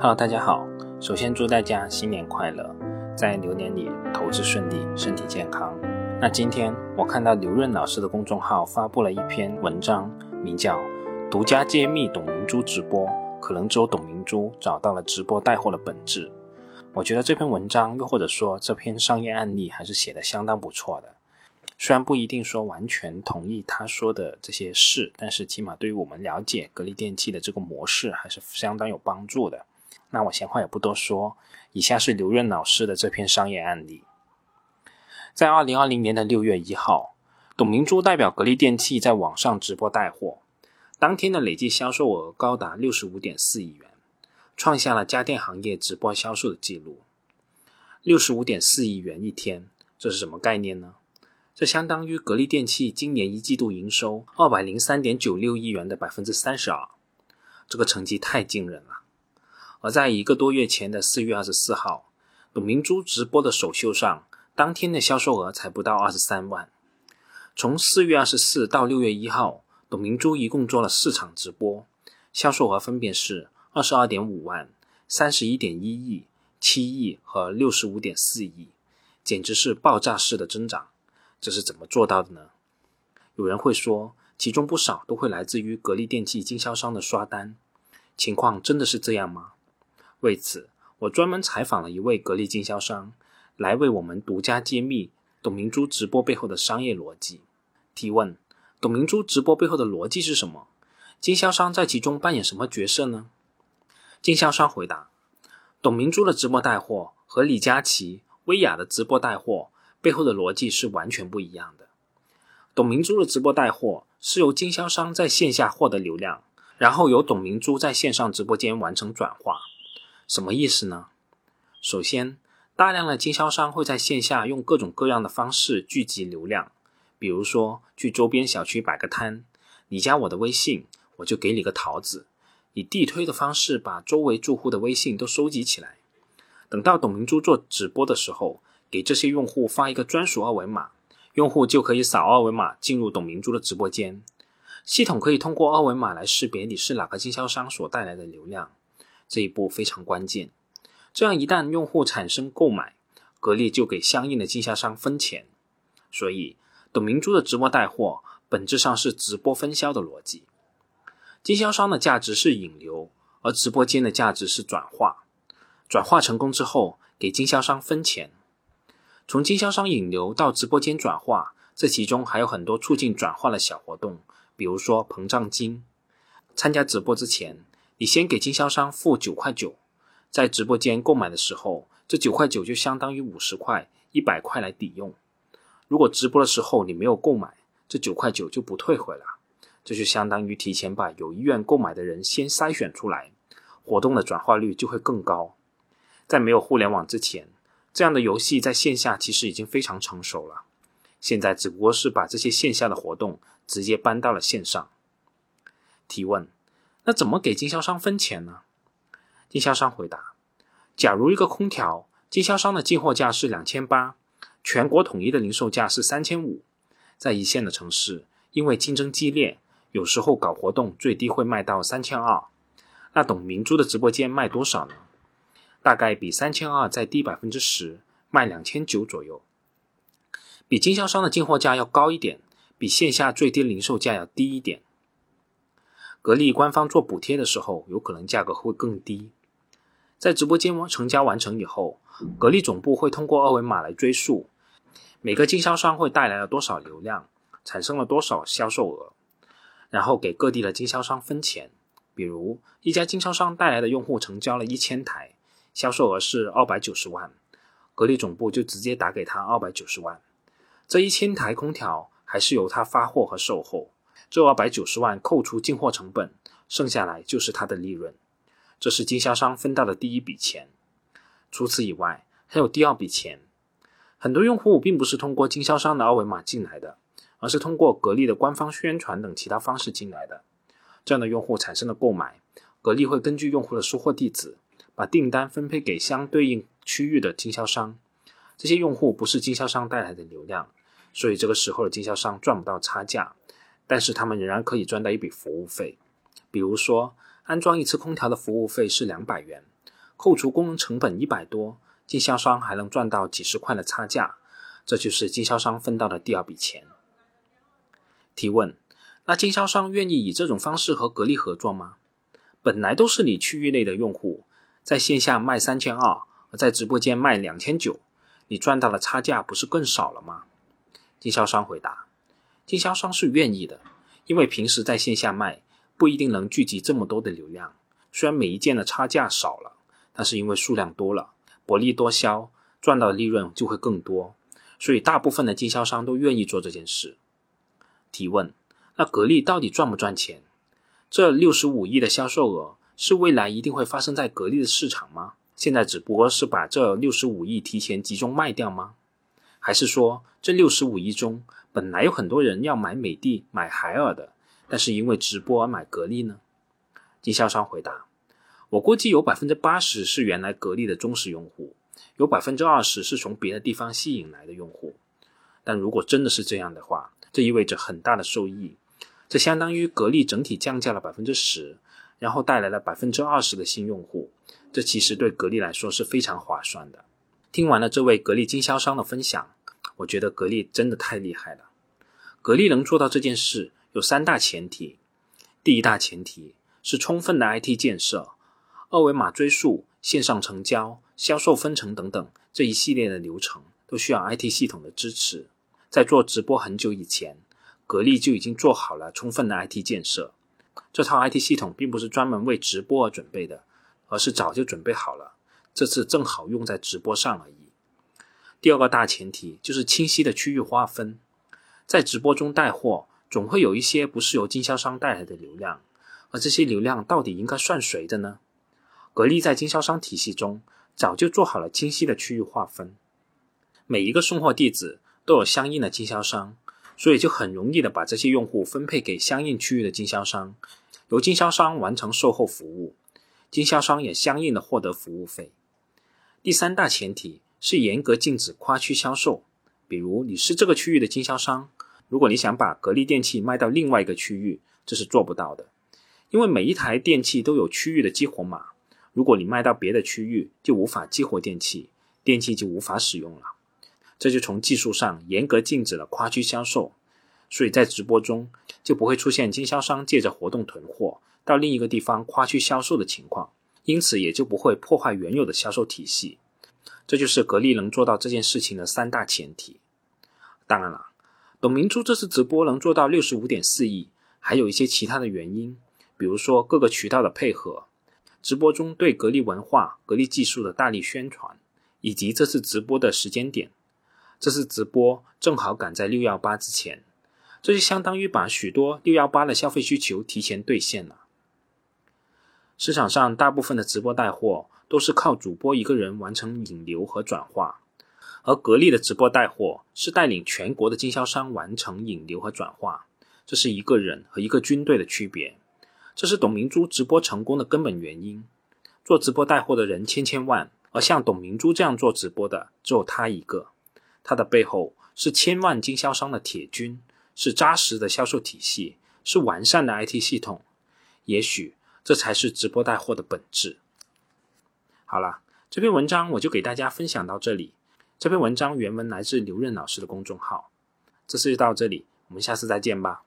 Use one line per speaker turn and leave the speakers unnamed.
Hello，大家好。首先祝大家新年快乐，在牛年里投资顺利，身体健康。那今天我看到刘润老师的公众号发布了一篇文章，名叫《独家揭秘董明珠直播》，可能只有董明珠找到了直播带货的本质。我觉得这篇文章，又或者说这篇商业案例，还是写的相当不错的。虽然不一定说完全同意他说的这些事，但是起码对于我们了解格力电器的这个模式，还是相当有帮助的。那我闲话也不多说，以下是刘润老师的这篇商业案例。在二零二零年的六月一号，董明珠代表格力电器在网上直播带货，当天的累计销售额高达六十五点四亿元，创下了家电行业直播销售的记录。六十五点四亿元一天，这是什么概念呢？这相当于格力电器今年一季度营收二百零三点九六亿元的百分之三十二，这个成绩太惊人了。而在一个多月前的四月二十四号，董明珠直播的首秀上，当天的销售额才不到二十三万。从四月二十四到六月一号，董明珠一共做了四场直播，销售额分别是二十二点五万、三十一点一亿、七亿和六十五点四亿，简直是爆炸式的增长。这是怎么做到的呢？有人会说，其中不少都会来自于格力电器经销商的刷单。情况真的是这样吗？为此，我专门采访了一位格力经销商，来为我们独家揭秘董明珠直播背后的商业逻辑。提问：董明珠直播背后的逻辑是什么？经销商在其中扮演什么角色呢？经销商回答：董明珠的直播带货和李佳琦、薇娅的直播带货背后的逻辑是完全不一样的。董明珠的直播带货是由经销商在线下获得流量，然后由董明珠在线上直播间完成转化。什么意思呢？首先，大量的经销商会在线下用各种各样的方式聚集流量，比如说去周边小区摆个摊，你加我的微信，我就给你个桃子，以地推的方式把周围住户的微信都收集起来。等到董明珠做直播的时候，给这些用户发一个专属二维码，用户就可以扫二维码进入董明珠的直播间，系统可以通过二维码来识别你是哪个经销商所带来的流量。这一步非常关键，这样一旦用户产生购买，格力就给相应的经销商分钱。所以，董明珠的直播带货本质上是直播分销的逻辑。经销商的价值是引流，而直播间的价值是转化。转化成功之后，给经销商分钱。从经销商引流到直播间转化，这其中还有很多促进转化的小活动，比如说膨胀金。参加直播之前。你先给经销商付九块九，在直播间购买的时候，这九块九就相当于五十块、一百块来抵用。如果直播的时候你没有购买，这九块九就不退回了。这就相当于提前把有意愿购买的人先筛选出来，活动的转化率就会更高。在没有互联网之前，这样的游戏在线下其实已经非常成熟了，现在只不过是把这些线下的活动直接搬到了线上。提问。那怎么给经销商分钱呢？经销商回答：假如一个空调经销商的进货价是两千八，全国统一的零售价是三千五，在一线的城市，因为竞争激烈，有时候搞活动最低会卖到三千二。那董明珠的直播间卖多少呢？大概比三千二再低百分之十，卖两千九左右，比经销商的进货价要高一点，比线下最低零售价要低一点。格力官方做补贴的时候，有可能价格会更低。在直播间成交完成以后，格力总部会通过二维码来追溯每个经销商会带来了多少流量，产生了多少销售额，然后给各地的经销商分钱。比如一家经销商带来的用户成交了一千台，销售额是二百九十万，格力总部就直接打给他二百九十万。这一千台空调还是由他发货和售后。这二百九十万扣除进货成本，剩下来就是他的利润。这是经销商分到的第一笔钱。除此以外，还有第二笔钱。很多用户并不是通过经销商的二维码进来的，而是通过格力的官方宣传等其他方式进来的。这样的用户产生了购买，格力会根据用户的收货地址，把订单分配给相对应区域的经销商。这些用户不是经销商带来的流量，所以这个时候的经销商赚不到差价。但是他们仍然可以赚到一笔服务费，比如说安装一次空调的服务费是两百元，扣除工人成本一百多，经销商还能赚到几十块的差价，这就是经销商分到的第二笔钱。提问：那经销商愿意以这种方式和格力合作吗？本来都是你区域内的用户，在线下卖三千二，在直播间卖两千九，你赚到的差价不是更少了吗？经销商回答：经销商是愿意的，因为平时在线下卖不一定能聚集这么多的流量，虽然每一件的差价少了，但是因为数量多了，薄利多销，赚到的利润就会更多，所以大部分的经销商都愿意做这件事。提问：那格力到底赚不赚钱？这六十五亿的销售额是未来一定会发生在格力的市场吗？现在只不过是把这六十五亿提前集中卖掉吗？还是说这六十五亿中本来有很多人要买美的、买海尔的，但是因为直播而买格力呢？经销商回答：我估计有百分之八十是原来格力的忠实用户，有百分之二十是从别的地方吸引来的用户。但如果真的是这样的话，这意味着很大的收益，这相当于格力整体降价了百分之十，然后带来了百分之二十的新用户，这其实对格力来说是非常划算的。听完了这位格力经销商的分享，我觉得格力真的太厉害了。格力能做到这件事有三大前提，第一大前提是充分的 IT 建设，二维码追溯、线上成交、销售分成等等这一系列的流程都需要 IT 系统的支持。在做直播很久以前，格力就已经做好了充分的 IT 建设。这套 IT 系统并不是专门为直播而准备的，而是早就准备好了，这次正好用在直播上而已。第二个大前提就是清晰的区域划分。在直播中带货，总会有一些不是由经销商带来的流量，而这些流量到底应该算谁的呢？格力在经销商体系中早就做好了清晰的区域划分，每一个送货地址。都有相应的经销商，所以就很容易的把这些用户分配给相应区域的经销商，由经销商完成售后服务，经销商也相应的获得服务费。第三大前提是严格禁止跨区销售，比如你是这个区域的经销商，如果你想把格力电器卖到另外一个区域，这是做不到的，因为每一台电器都有区域的激活码，如果你卖到别的区域，就无法激活电器，电器就无法使用了。这就从技术上严格禁止了跨区销售，所以在直播中就不会出现经销商借着活动囤货到另一个地方跨区销售的情况，因此也就不会破坏原有的销售体系。这就是格力能做到这件事情的三大前提。当然了，董明珠这次直播能做到六十五点四亿，还有一些其他的原因，比如说各个渠道的配合，直播中对格力文化、格力技术的大力宣传，以及这次直播的时间点。这次直播正好赶在六幺八之前，这就相当于把许多六幺八的消费需求提前兑现了。市场上大部分的直播带货都是靠主播一个人完成引流和转化，而格力的直播带货是带领全国的经销商完成引流和转化，这是一个人和一个军队的区别。这是董明珠直播成功的根本原因。做直播带货的人千千万，而像董明珠这样做直播的只有她一个。他的背后是千万经销商的铁军，是扎实的销售体系，是完善的 IT 系统。也许这才是直播带货的本质。好了，这篇文章我就给大家分享到这里。这篇文章原文来自刘润老师的公众号。这次就到这里，我们下次再见吧。